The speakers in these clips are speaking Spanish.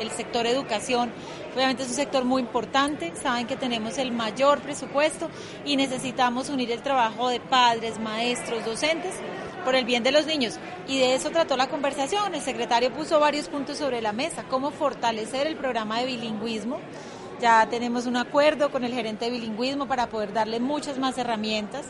El sector educación obviamente es un sector muy importante, saben que tenemos el mayor presupuesto y necesitamos unir el trabajo de padres, maestros, docentes por el bien de los niños. Y de eso trató la conversación. El secretario puso varios puntos sobre la mesa, cómo fortalecer el programa de bilingüismo. Ya tenemos un acuerdo con el gerente de bilingüismo para poder darle muchas más herramientas.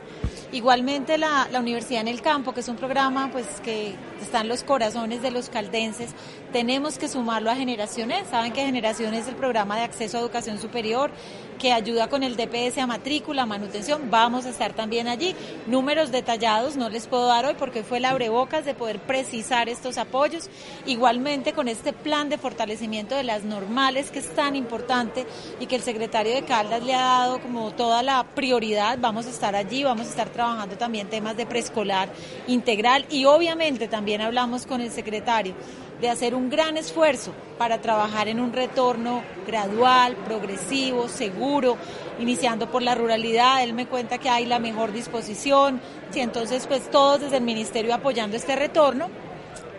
Igualmente la, la, Universidad en el Campo, que es un programa pues que está en los corazones de los caldenses, tenemos que sumarlo a Generaciones. Saben que Generaciones es el programa de acceso a educación superior que ayuda con el DPS a matrícula, manutención. Vamos a estar también allí. Números detallados no les puedo dar hoy porque fue la abrebocas de poder precisar estos apoyos. Igualmente con este plan de fortalecimiento de las normales que es tan importante y que el secretario de Caldas le ha dado como toda la prioridad. Vamos a estar allí, vamos a estar trabajando también temas de preescolar integral y obviamente también hablamos con el secretario de hacer un gran esfuerzo para trabajar en un retorno gradual, progresivo, seguro, iniciando por la ruralidad. Él me cuenta que hay la mejor disposición y entonces pues todos desde el ministerio apoyando este retorno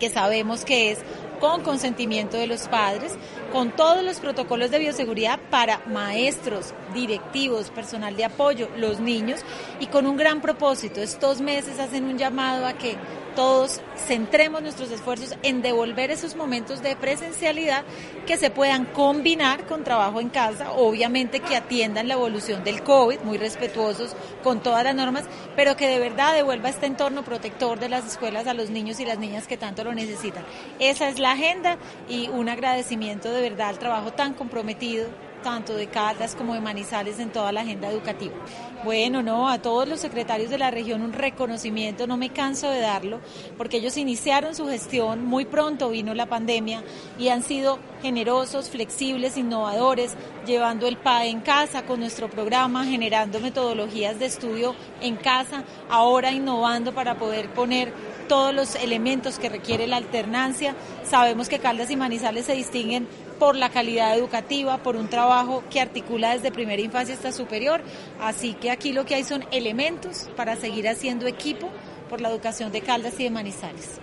que sabemos que es con consentimiento de los padres, con todos los protocolos de bioseguridad para maestros, directivos, personal de apoyo, los niños y con un gran propósito. Estos meses hacen un llamado a que todos centremos nuestros esfuerzos en devolver esos momentos de presencialidad que se puedan combinar con trabajo en casa, obviamente que atiendan la evolución del COVID, muy respetuosos con todas las normas, pero que de verdad devuelva este entorno protector de las escuelas a los niños y las niñas que tanto lo necesitan. Esa es la agenda y un agradecimiento de verdad al trabajo tan comprometido tanto de Caldas como de Manizales en toda la agenda educativa. Bueno, no, a todos los secretarios de la región un reconocimiento, no me canso de darlo, porque ellos iniciaron su gestión, muy pronto vino la pandemia y han sido generosos, flexibles, innovadores, llevando el PAE en casa con nuestro programa, generando metodologías de estudio en casa, ahora innovando para poder poner todos los elementos que requiere la alternancia. Sabemos que Caldas y Manizales se distinguen por la calidad educativa, por un trabajo que articula desde primera infancia hasta superior. Así que aquí lo que hay son elementos para seguir haciendo equipo por la educación de Caldas y de Manizales.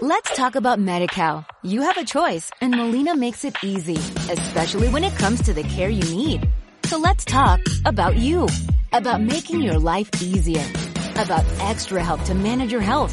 Let's talk about MediCal. You have a choice and Molina makes it easy, especially when it comes to the care you need. So let's talk about you, about making your life easier, about extra help to manage your health.